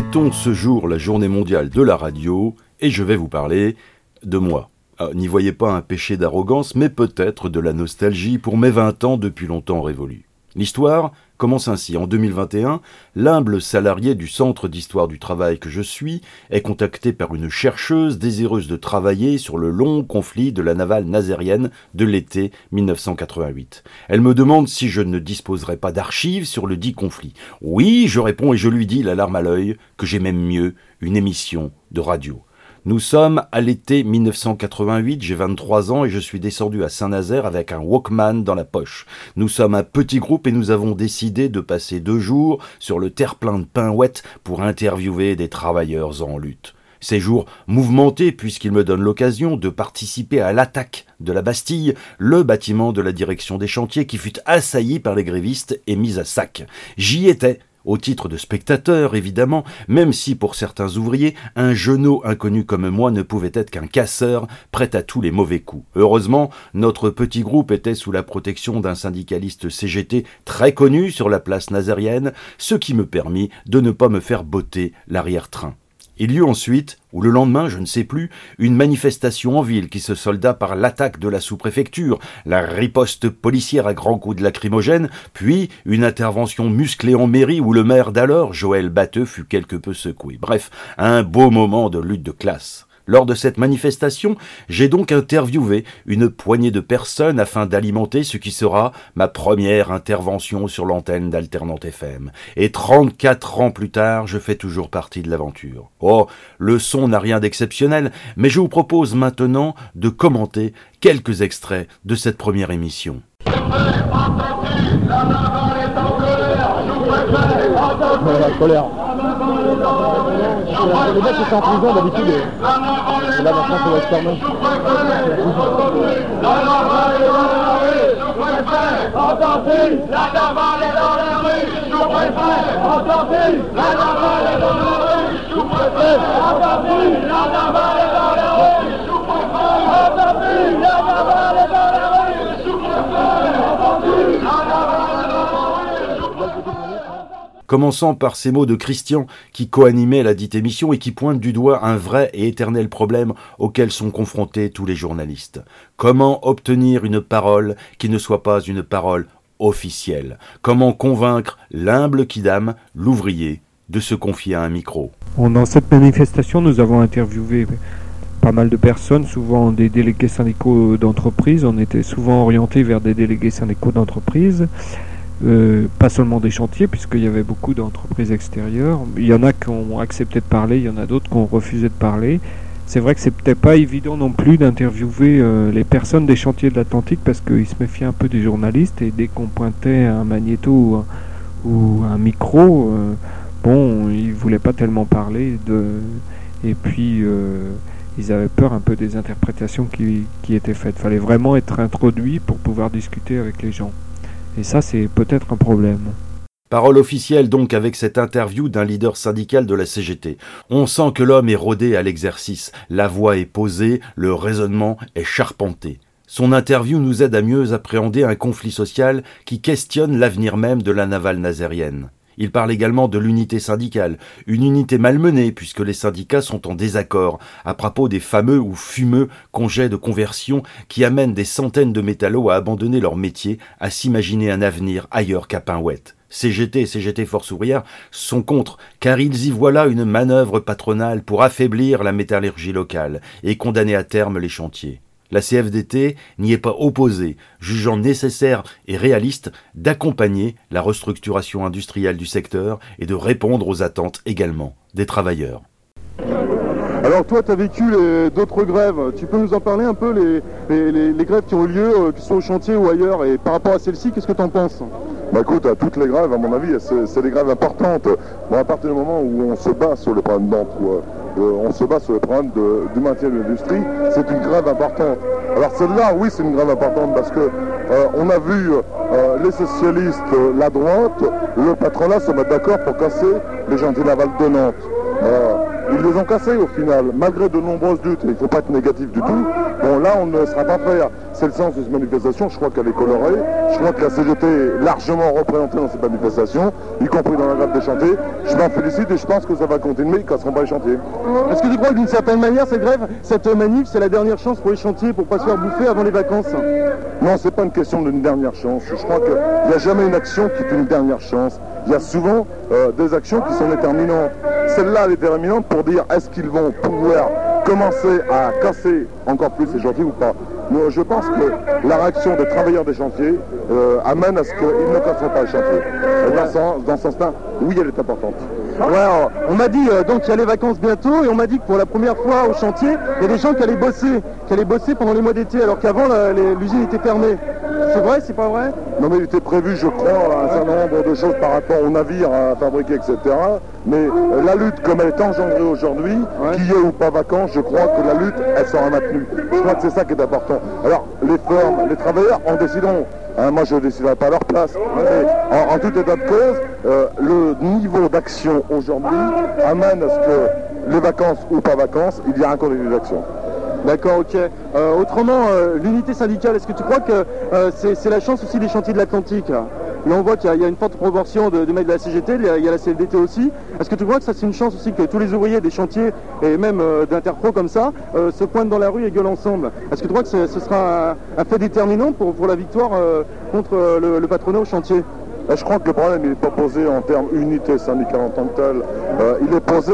fêtons ce jour la journée mondiale de la radio et je vais vous parler de moi. Ah, n'y voyez pas un péché d'arrogance, mais peut-être de la nostalgie pour mes 20 ans depuis longtemps révolus. L'histoire commence ainsi. En 2021, l'humble salarié du Centre d'histoire du travail que je suis est contacté par une chercheuse désireuse de travailler sur le long conflit de la navale nazérienne de l'été 1988. Elle me demande si je ne disposerai pas d'archives sur le dit conflit. Oui, je réponds et je lui dis, la larme à l'œil, que j'ai même mieux, une émission de radio. Nous sommes à l'été 1988, j'ai 23 ans et je suis descendu à Saint-Nazaire avec un Walkman dans la poche. Nous sommes un petit groupe et nous avons décidé de passer deux jours sur le terre-plein de Pinouette pour interviewer des travailleurs en lutte. Ces jours mouvementés puisqu'ils me donnent l'occasion de participer à l'attaque de la Bastille, le bâtiment de la direction des chantiers qui fut assailli par les grévistes et mis à sac. J'y étais au titre de spectateur évidemment, même si pour certains ouvriers, un genou inconnu comme moi ne pouvait être qu'un casseur prêt à tous les mauvais coups. Heureusement, notre petit groupe était sous la protection d'un syndicaliste CGT très connu sur la place nazérienne, ce qui me permit de ne pas me faire botter l'arrière-train. Il y eut ensuite, ou le lendemain, je ne sais plus, une manifestation en ville qui se solda par l'attaque de la sous-préfecture, la riposte policière à grands coups de lacrymogène, puis une intervention musclée en mairie où le maire d'alors, Joël Batteux, fut quelque peu secoué. Bref, un beau moment de lutte de classe. Lors de cette manifestation, j'ai donc interviewé une poignée de personnes afin d'alimenter ce qui sera ma première intervention sur l'antenne d'Alternante FM. Et 34 ans plus tard, je fais toujours partie de l'aventure. Oh, le son n'a rien d'exceptionnel, mais je vous propose maintenant de commenter quelques extraits de cette première émission. Les mecs qui sont en prison d'habitude. Et là maintenant c'est Westerman. Attention, la est dans la rue, sous-préfet. Attention, la est dans la rue, sous-préfet. Attention, la est dans la rue, commençant par ces mots de Christian qui coanimait la dite émission et qui pointe du doigt un vrai et éternel problème auquel sont confrontés tous les journalistes. Comment obtenir une parole qui ne soit pas une parole officielle? Comment convaincre l'humble Kidam, l'ouvrier, de se confier à un micro? Dans cette manifestation, nous avons interviewé pas mal de personnes, souvent des délégués syndicaux d'entreprise. On était souvent orientés vers des délégués syndicaux d'entreprise. Euh, pas seulement des chantiers, puisqu'il y avait beaucoup d'entreprises extérieures. Il y en a qui ont accepté de parler, il y en a d'autres qui ont refusé de parler. C'est vrai que c'est peut-être pas évident non plus d'interviewer euh, les personnes des chantiers de l'Atlantique parce qu'ils se méfiaient un peu des journalistes et dès qu'on pointait un magnéto ou, un micro, euh, bon, ils voulaient pas tellement parler de. Et puis ils avaient peur un peu des interprétations qui étaient faites. Il fallait vraiment être introduit pour pouvoir discuter avec les gens. Et ça, c'est peut-être un problème. Parole officielle donc avec cette interview d'un leader syndical de la CGT. On sent que l'homme est rodé à l'exercice, la voix est posée, le raisonnement est charpenté. Son interview nous aide à mieux appréhender un conflit social qui questionne l'avenir même de la navale nazérienne. Il parle également de l'unité syndicale, une unité malmenée puisque les syndicats sont en désaccord à propos des fameux ou fumeux congés de conversion qui amènent des centaines de métallos à abandonner leur métier, à s'imaginer un avenir ailleurs qu'à Pinouette. CGT et CGT Force ouvrière sont contre, car ils y voient là une manœuvre patronale pour affaiblir la métallurgie locale et condamner à terme les chantiers. La CFDT n'y est pas opposée, jugeant nécessaire et réaliste d'accompagner la restructuration industrielle du secteur et de répondre aux attentes également des travailleurs. Alors toi, tu as vécu d'autres grèves. Tu peux nous en parler un peu, les, les, grèves qui ont eu lieu, euh, que ce soit au chantier ou ailleurs, et par rapport à celle-ci, qu'est-ce que tu en penses? Bah écoute, à toutes les grèves, à mon avis, c'est des grèves importantes. Bon, à partir du moment où on se bat sur le problème d'emploi, on se bat sur le problème du maintien de l'industrie, c'est une grève importante. Alors celle-là, oui, c'est une grève importante parce que euh, on a vu les socialistes, la droite, le patronat se mettre d'accord pour casser les chantiers navals de Nantes. Ils les ont cassés au final, malgré de nombreuses luttes. Il ne faut pas être négatif du tout. Bon, là, on ne sera pas prêt. c'est le sens de cette manifestation. Je crois qu'elle est colorée. Je crois que la CGT est largement représentée dans cette manifestation, y compris dans la grève des chantiers. Je m'en félicite et je pense que ça va continuer, ne casseront pas les chantiers. Est-ce que tu crois que d'une certaine manière, cette grève, cette manif, c'est la dernière chance pour les chantiers pour pas se faire bouffer avant les vacances Non, c'est pas une question d'une dernière chance. Je crois qu'il n'y a jamais une action qui est une dernière chance. Il y a souvent euh, des actions qui sont déterminantes. Celle-là est déterminante pour dire est-ce qu'ils vont pouvoir commencer à casser encore plus les chantiers ou pas. Moi, je pense que la réaction des travailleurs des chantiers euh, amène à ce qu'ils ne casseront pas les chantiers. Dans ce sens-là, oui, elle est importante. On m'a dit euh, donc qu'il y a les vacances bientôt et on m'a dit que pour la première fois au chantier, il y a des gens qui allaient bosser, qui allaient bosser pendant les mois d'été alors qu'avant l'usine était fermée. C'est vrai, c'est pas vrai? Non mais il était prévu, je crois, un certain nombre de choses par rapport aux navires à fabriquer, etc. Mais euh, la lutte, comme elle est engendrée aujourd'hui, Ouais. qu'il y ait ou pas vacances, je crois que la lutte, elle sera maintenue. Je crois que c'est ça qui est important. Alors, les firmes, les travailleurs en décideront. Hein, moi, je ne déciderai pas à leur place. Mais en, en tout état de cause, euh, le niveau d'action aujourd'hui amène à ce que les vacances ou pas vacances, il y a un continu d'action. D'accord, ok. Euh, autrement, euh, l'unité syndicale, est-ce que tu crois que euh, c'est la chance aussi des chantiers de l'Atlantique Là, Là, on voit qu'il y, a- une forte proportion de, de mecs de la CGT, il y a, la CFDT aussi. Est-ce que tu crois que ça c'est une chance aussi que tous les ouvriers des chantiers et même d'Interpro comme ça se pointent dans la rue et gueulent ensemble? Est-ce que tu crois que ce sera un, fait déterminant pour, pour la victoire contre le, le patronat au chantier? Là, je crois que le problème n'est pas posé en termes unité syndicale en tant que telle. Euh, il est posé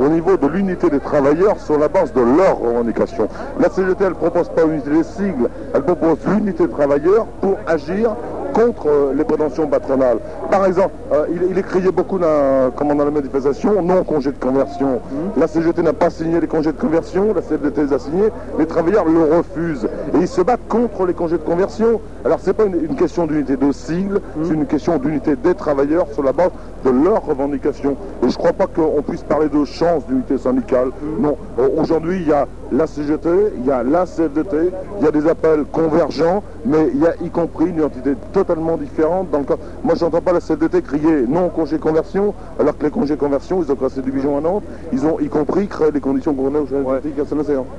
au niveau de l'unité des travailleurs sur la base de leurs revendications. La CGT, ne propose pas l'unité des sigles, elle propose l'unité des travailleurs pour agir contre euh, les prétentions patronales. Par exemple, euh, il, il est crié beaucoup dans, comment dans la manifestation, non congé de conversion. La CGT n'a pas signé les congés de conversion, la CFDT les a signés, les travailleurs le refusent. Et ils se battent contre les congés de conversion. Alors c'est pas une, une question d'unité de sigle, c'est une question d'unité des travailleurs sur la base de leurs revendications. Et je ne crois pas qu'on puisse parler de chance d'unité syndicale. Non, Euh, aujourd'hui il y a la CGT, il y a la CFDT, il y a des appels convergents, mais il y a y compris une identité totalement différente. Dans le cas, moi j'entends pas la CFDT crier non au congé conversion, alors que les congés conversion, ils ont cassé du bijon à Nantes, ils ont y compris créé des conditions qu'on a au à.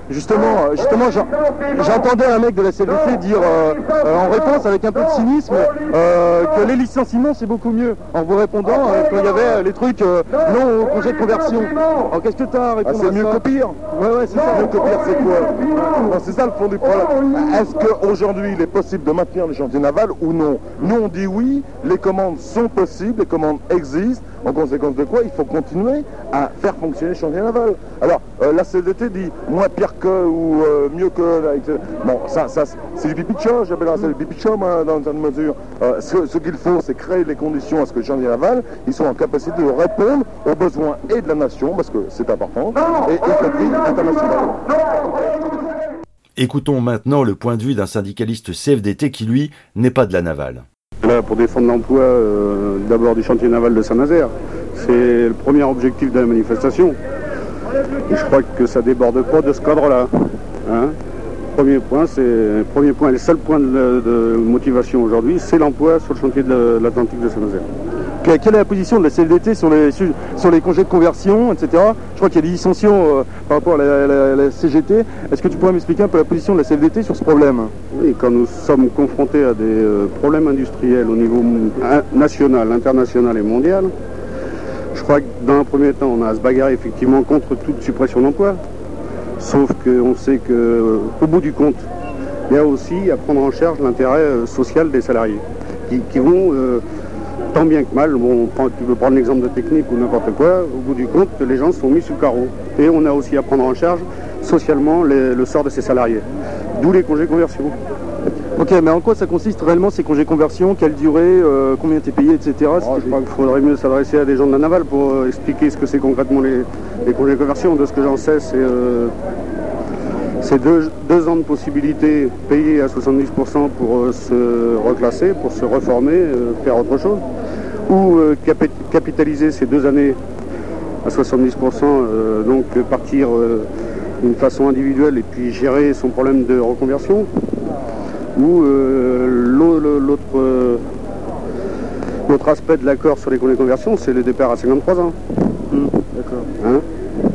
Justement, euh, justement, j'en- j'entendais un mec de la CFDT dire euh, euh, en réponse avec un peu de cynisme euh, que les licenciements c'est beaucoup mieux. En vous répondant qu'il y avait les trucs non au congé de conversion. Alors qu'est-ce que tu as à Ah, c'est mieux que pire Ouais, ouais, c'est ça. Mieux que pire, c'est quoi C'est ça le fond du problème. Est-ce qu'aujourd'hui, il est possible de maintenir les chantiers navals ou non Nous, on dit oui, les commandes sont possibles, les commandes existent. En conséquence de quoi, il faut continuer à faire fonctionner les chantiers navals. Alors, euh, la CDT dit moins pire que ou euh, mieux que. etc. Bon, ça, ça c'est du pipi de chat, j'appelle ça du pipi de chat, moi, dans une certaine mesure. Euh, ce ce qu'il faut, c'est créer les conditions à ce que les chantiers navals ils soient en capacité de répondre aux besoins et de la nation, parce que c'est important, et y compris international. Écoutons maintenant le point de vue d'un syndicaliste CFDT qui, lui, n'est pas de la navale. Là, pour défendre l'emploi euh, d'abord du chantier naval de Saint-Nazaire. C'est le premier objectif de la manifestation. Et je crois que ça déborde pas de ce cadre-là. hein. premier point, c'est premier point, le seul point de motivation aujourd'hui, c'est l'emploi sur le chantier de l'Atlantique de Saint-Nazaire. Que- Quelle est la position de la CFDT sur les, sur, les congés de conversion, etc. Je crois qu'il y a des dissensions euh, par rapport à la, CGT. Est-ce que tu pourrais m'expliquer un peu la position de la CFDT sur ce problème? Et quand nous sommes confrontés à des euh, problèmes industriels au niveau national, international et mondial, je crois que dans un premier temps, on a à se bagarrer effectivement contre toute suppression d'emplois. Sauf qu'on sait qu'au bout du compte, il y a aussi à prendre en charge l'intérêt euh, social des salariés, qui, vont euh, tant bien que mal, bon, tu peux prendre l'exemple de technique ou n'importe quoi, au bout du compte, les gens sont mis sous carreau. Et on a aussi à prendre en charge socialement les- le sort de ces salariés. D'où les congés conversion. Ok, mais en quoi ça consiste réellement ces congés conversion? Quelle durée euh, Combien t'es payé, etc. Oh, je crois qu'il faudrait mieux s'adresser à des gens de la navale pour euh, expliquer ce que c'est concrètement les, les congés de conversion. De ce que j'en sais, c'est euh, c'est deux, deux ans de possibilité payés à 70% pour euh, se reclasser, pour se reformer, euh, faire autre chose, ou euh, capi- capitaliser ces deux années à 70%, euh, donc partir euh, d'une façon individuelle et puis gérer son problème de reconversion, ou euh, l'au- l'autre L'autre aspect de l'accord sur les congés de conversion, c'est le départ à 53 ans. D'accord. Hein?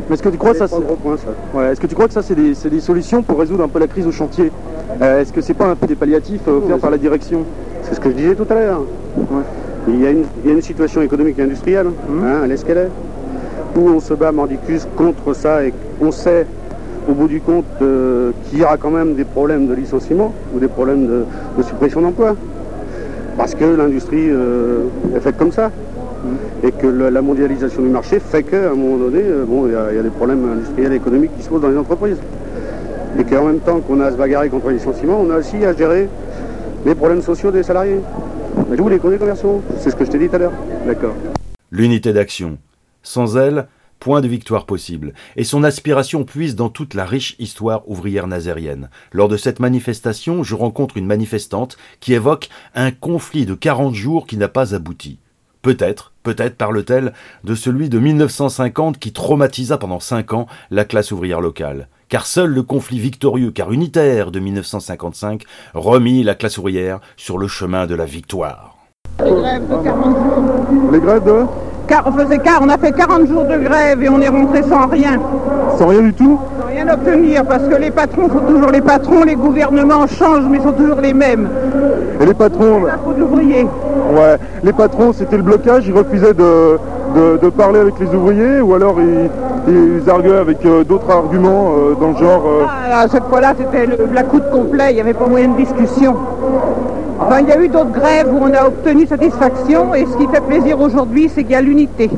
Mais est-ce que tu crois que ça, C'est point, ouais, est-ce que tu crois que ça c'est des, c'est des solutions pour résoudre un peu la crise au chantier Euh, Est-ce que c'est pas un peu des palliatifs euh, offerts par la direction C'est ce que je disais tout à l'heure. Il, y a une, il y a une situation économique et industrielle, hein, elle est ce qu'elle est, où on se bat mordicus contre ça et on sait au bout du compte euh, qu'il y aura quand même des problèmes de licenciement ou des problèmes de, de suppression d'emplois. Parce que l'industrie euh, est faite comme ça. Et que la mondialisation du marché fait qu'à un moment donné, euh, bon, il y, a- il y a des problèmes industriels et économiques qui se posent dans les entreprises. Et qu'en même temps qu'on a à se bagarrer contre les licenciements, on a aussi à gérer les problèmes sociaux des salariés. D'où les congés commerciaux. C'est ce que je t'ai dit tout à l'heure. D'accord. L'unité d'action. Sans elle, point de victoire possible. Et son aspiration puise dans toute la riche histoire ouvrière nazérienne. Lors de cette manifestation, je rencontre une manifestante qui évoque un conflit de 40 jours qui n'a pas abouti. Peut-être, peut-être parle-t-elle de celui de 1950 qui traumatisa pendant 5 ans la classe ouvrière locale. Car seul le conflit victorieux car unitaire de 1955 remit la classe ouvrière sur le chemin de la victoire. Les grèves de 40 jours. Les grèves de Car, on, faisait car- on a fait 40 jours de grève et on est rentré sans rien, Sans rien du tout? Rien obtenir parce que les patrons sont toujours les patrons, les gouvernements changent mais sont toujours les mêmes. Et les patrons, ouais, les patrons, c'était le blocage, ils refusaient de, de, de parler avec les ouvriers ou alors ils, ils arguaient avec euh, d'autres arguments euh, dans le genre... euh, Ah, cette fois-là, c'était le la coude complet, il n'y avait pas moyen de discussion. Enfin, il y a eu d'autres grèves où on a obtenu satisfaction et ce qui fait plaisir aujourd'hui, c'est qu'il y a l'unité.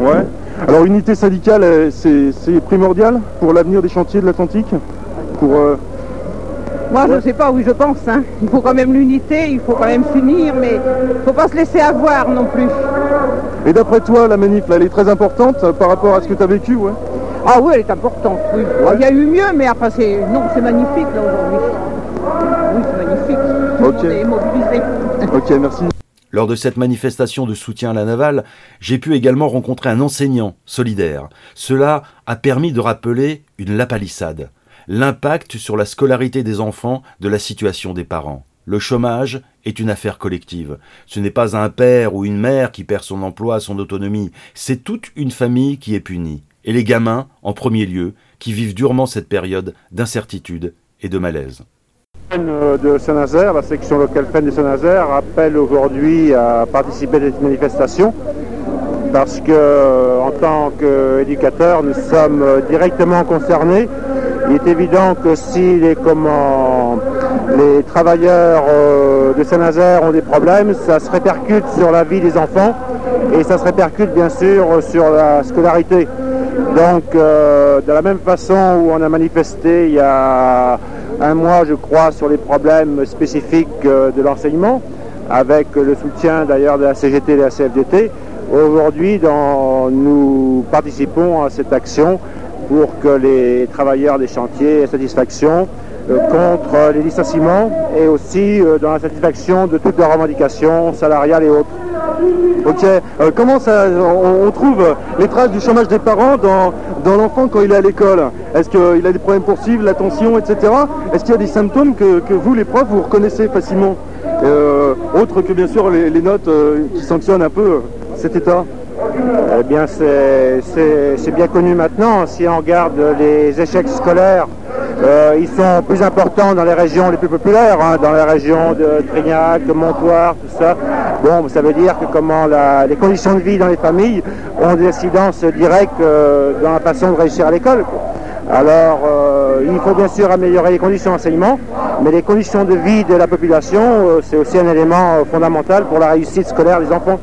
Ouais. Alors unité syndicale, euh, c'est primordial pour l'avenir des chantiers de l'Atlantique Pour euh, Moi, je ne sais pas, oui, je pense. hein. Il faut quand même l'unité, il faut quand même s'unir, mais il ne faut pas se laisser avoir non plus. Et d'après toi, la manif, là, elle est très importante euh, par rapport à ce que tu as vécu, ouais? Ah oui, elle est importante, oui. Il y a eu mieux, mais après, c'est... Non, c'est magnifique, là, aujourd'hui. Oui, c'est magnifique. Tout le Ok. monde est mobilisé. Ok, merci. Lors de cette manifestation de soutien à la navale, j'ai pu également rencontrer un enseignant solidaire. Cela a permis de rappeler une lapalissade, l'impact sur la scolarité des enfants de la situation des parents. Le chômage est une affaire collective. Ce n'est pas un père ou une mère qui perd son emploi, son autonomie, c'est toute une famille qui est punie. Et les gamins, en premier lieu, qui vivent durement cette période d'incertitude et de malaise. Euh, de Saint-Nazaire, la section locale FEN de Saint-Nazaire appelle aujourd'hui à participer à cette manifestation parce que euh, en tant qu'éducateurs, nous sommes directement concernés. Il est évident que si les, comment, les travailleurs euh, de Saint-Nazaire ont des problèmes, ça se répercute sur la vie des enfants et ça se répercute bien sûr sur la scolarité. Donc, de la même façon où on a manifesté il y a un mois, je crois, sur les problèmes spécifiques euh, de l'enseignement, avec le soutien d'ailleurs de la CGT et de la CFDT, aujourd'hui, nous participons à cette action pour que les travailleurs des chantiers aient satisfaction euh, contre les licenciements et aussi euh, dans la satisfaction de toutes leurs revendications salariales et autres. Ok. Euh, comment on, trouve les traces du chômage des parents dans, dans l'enfant quand il est à l'école? Est-ce qu'il a des problèmes pour suivre, l'attention, etc. Est-ce qu'il y a des symptômes que, que vous, les profs, vous reconnaissez facilement? Euh, Autre que bien sûr les, notes euh, qui sanctionnent un peu cet état Eh bien, c'est- bien connu maintenant. Si on regarde les échecs scolaires, ils sont plus importants dans les régions les plus populaires, hein, dans les régions de Trignac, de Montoire, tout ça. Bon, ça veut dire que comment les conditions de vie dans les familles ont des incidences directes euh, dans la façon de réussir à l'école. Alors, euh, il faut bien sûr améliorer les conditions d'enseignement, mais les conditions de vie de la population, euh, c'est aussi un élément fondamental pour la réussite scolaire des enfants.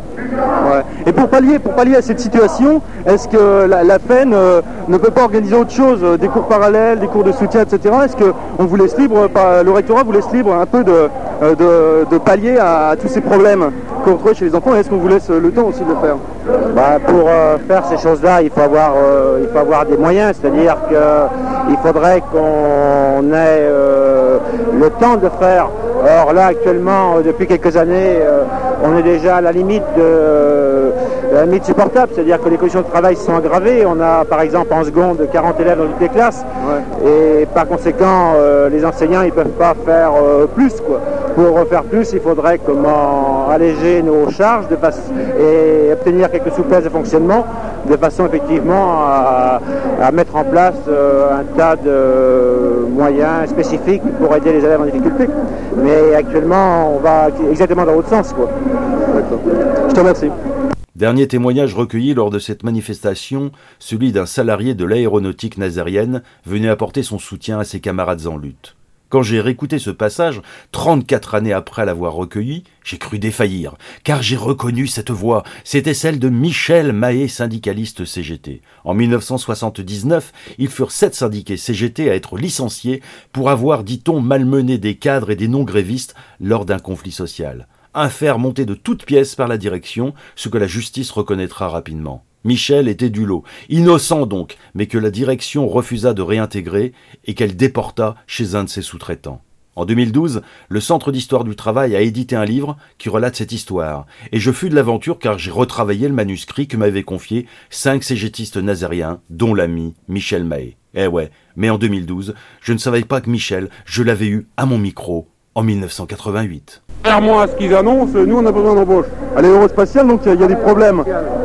Et pour pallier, pour pallier à cette situation, est-ce que la, la euh, ne peut pas organiser autre chose, des cours parallèles, des cours de soutien, etc. Est-ce qu'on vous laisse libre, le rectorat vous laisse libre un peu de, de, pallier à tous ces problèmes? Trouvez chez les enfants Est-ce qu'on vous laisse euh, le temps aussi de le faire Bah, pour euh, faire ces choses-là, il faut avoir, euh, il faut avoir des moyens, c'est-à-dire qu'il faudrait qu'on ait le temps de faire. Or là, actuellement, depuis quelques années, on est déjà à la limite de la limite supportable, c'est-à-dire que les conditions de travail sont aggravées. On a, par exemple, en seconde 40 élèves dans toutes les classes, et par conséquent, euh, les enseignants, ils peuvent pas faire euh, plus, quoi. Pour refaire plus, il faudrait comment alléger nos charges de et obtenir quelques souplesses de fonctionnement de façon effectivement à, mettre en place euh, un tas de moyens spécifiques pour aider les élèves en difficulté. Mais actuellement, on va exactement dans l'autre sens. Quoi. Je te remercie. Dernier témoignage recueilli lors de cette manifestation, celui d'un salarié de l'aéronautique nazérienne venu apporter son soutien à ses camarades en lutte. Quand j'ai réécouté ce passage, 34 années après l'avoir recueilli, j'ai cru défaillir, car j'ai reconnu cette voix. C'était celle de Michel Mahé, syndicaliste CGT. En 1979, ils furent sept syndiqués CGT à être licenciés pour avoir, dit-on, malmené des cadres et des non-grévistes lors d'un conflit social un fer monté de toutes pièces par la direction, ce que la justice reconnaîtra rapidement. Michel était du lot, innocent donc, mais que la direction refusa de réintégrer et qu'elle déporta chez un de ses sous-traitants. En 2012, le Centre d'histoire du travail a édité un livre qui relate cette histoire, et je fus de l'aventure car j'ai retravaillé le manuscrit que m'avaient confié cinq cégétistes nazériens, dont l'ami Michel Mahé. Eh ouais, mais en 2012, je ne savais pas que Michel, je l'avais eu à mon micro en 1988. Contrairement à ce qu'ils annoncent, nous on a besoin d'embauche. À l'aérospatiale, donc il y, a des problèmes.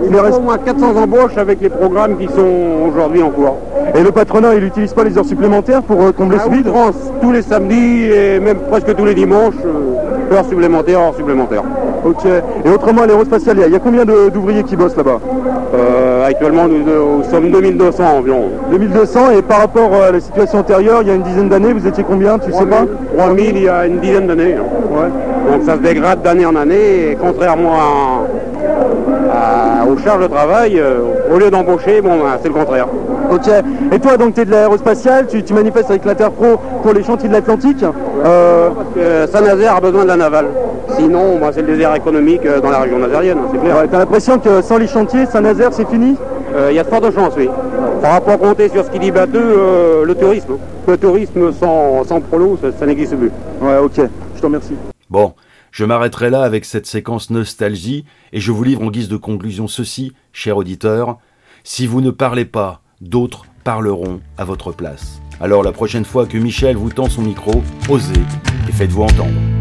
Il, reste au moins 400 embauches avec les programmes qui sont aujourd'hui en cours. Et le patronat, il n'utilise pas les heures supplémentaires pour euh, combler ce vide? Tous les samedis et même presque tous les dimanches, euh, heures supplémentaires, heures supplémentaires. Ok. Et autrement, à l'aérospatiale, il y, a combien d'ouvriers qui bossent là-bas? Euh, Actuellement, nous, sommes 2200 environ. 2200 et par rapport à la situation antérieure, il y a une dizaine d'années, vous étiez combien? Tu sais pas? 3000 il y a une dizaine d'années. Hein. Ouais. Donc ça se dégrade d'année en année et contrairement aux charges de travail, au lieu d'embaucher, bon, ben, c'est le contraire. Ok. Et toi, donc, tu es de l'aérospatiale, tu, tu, manifestes avec l'Interpro pour les chantiers de l'Atlantique? Euh... Saint-Nazaire a besoin de la navale. Sinon, bah, c'est le désert économique euh, dans la région nazérienne, c'est clair. Ouais, T'as l'impression que sans les chantiers, Saint-Nazaire, c'est fini? Euh, Il y a de fortes chances, oui. Par rapport à compter sur ce qui dit batteux, euh, le tourisme. Le tourisme sans, sans prolo, ça, ça n'existe plus. Ouais, ok. Je te remercie. Bon, je m'arrêterai là avec cette séquence nostalgie et je vous livre en guise de conclusion ceci, cher auditeur. Si vous ne parlez pas, d'autres parleront à votre place. Alors la prochaine fois que Michel vous tend son micro, osez et faites-vous entendre.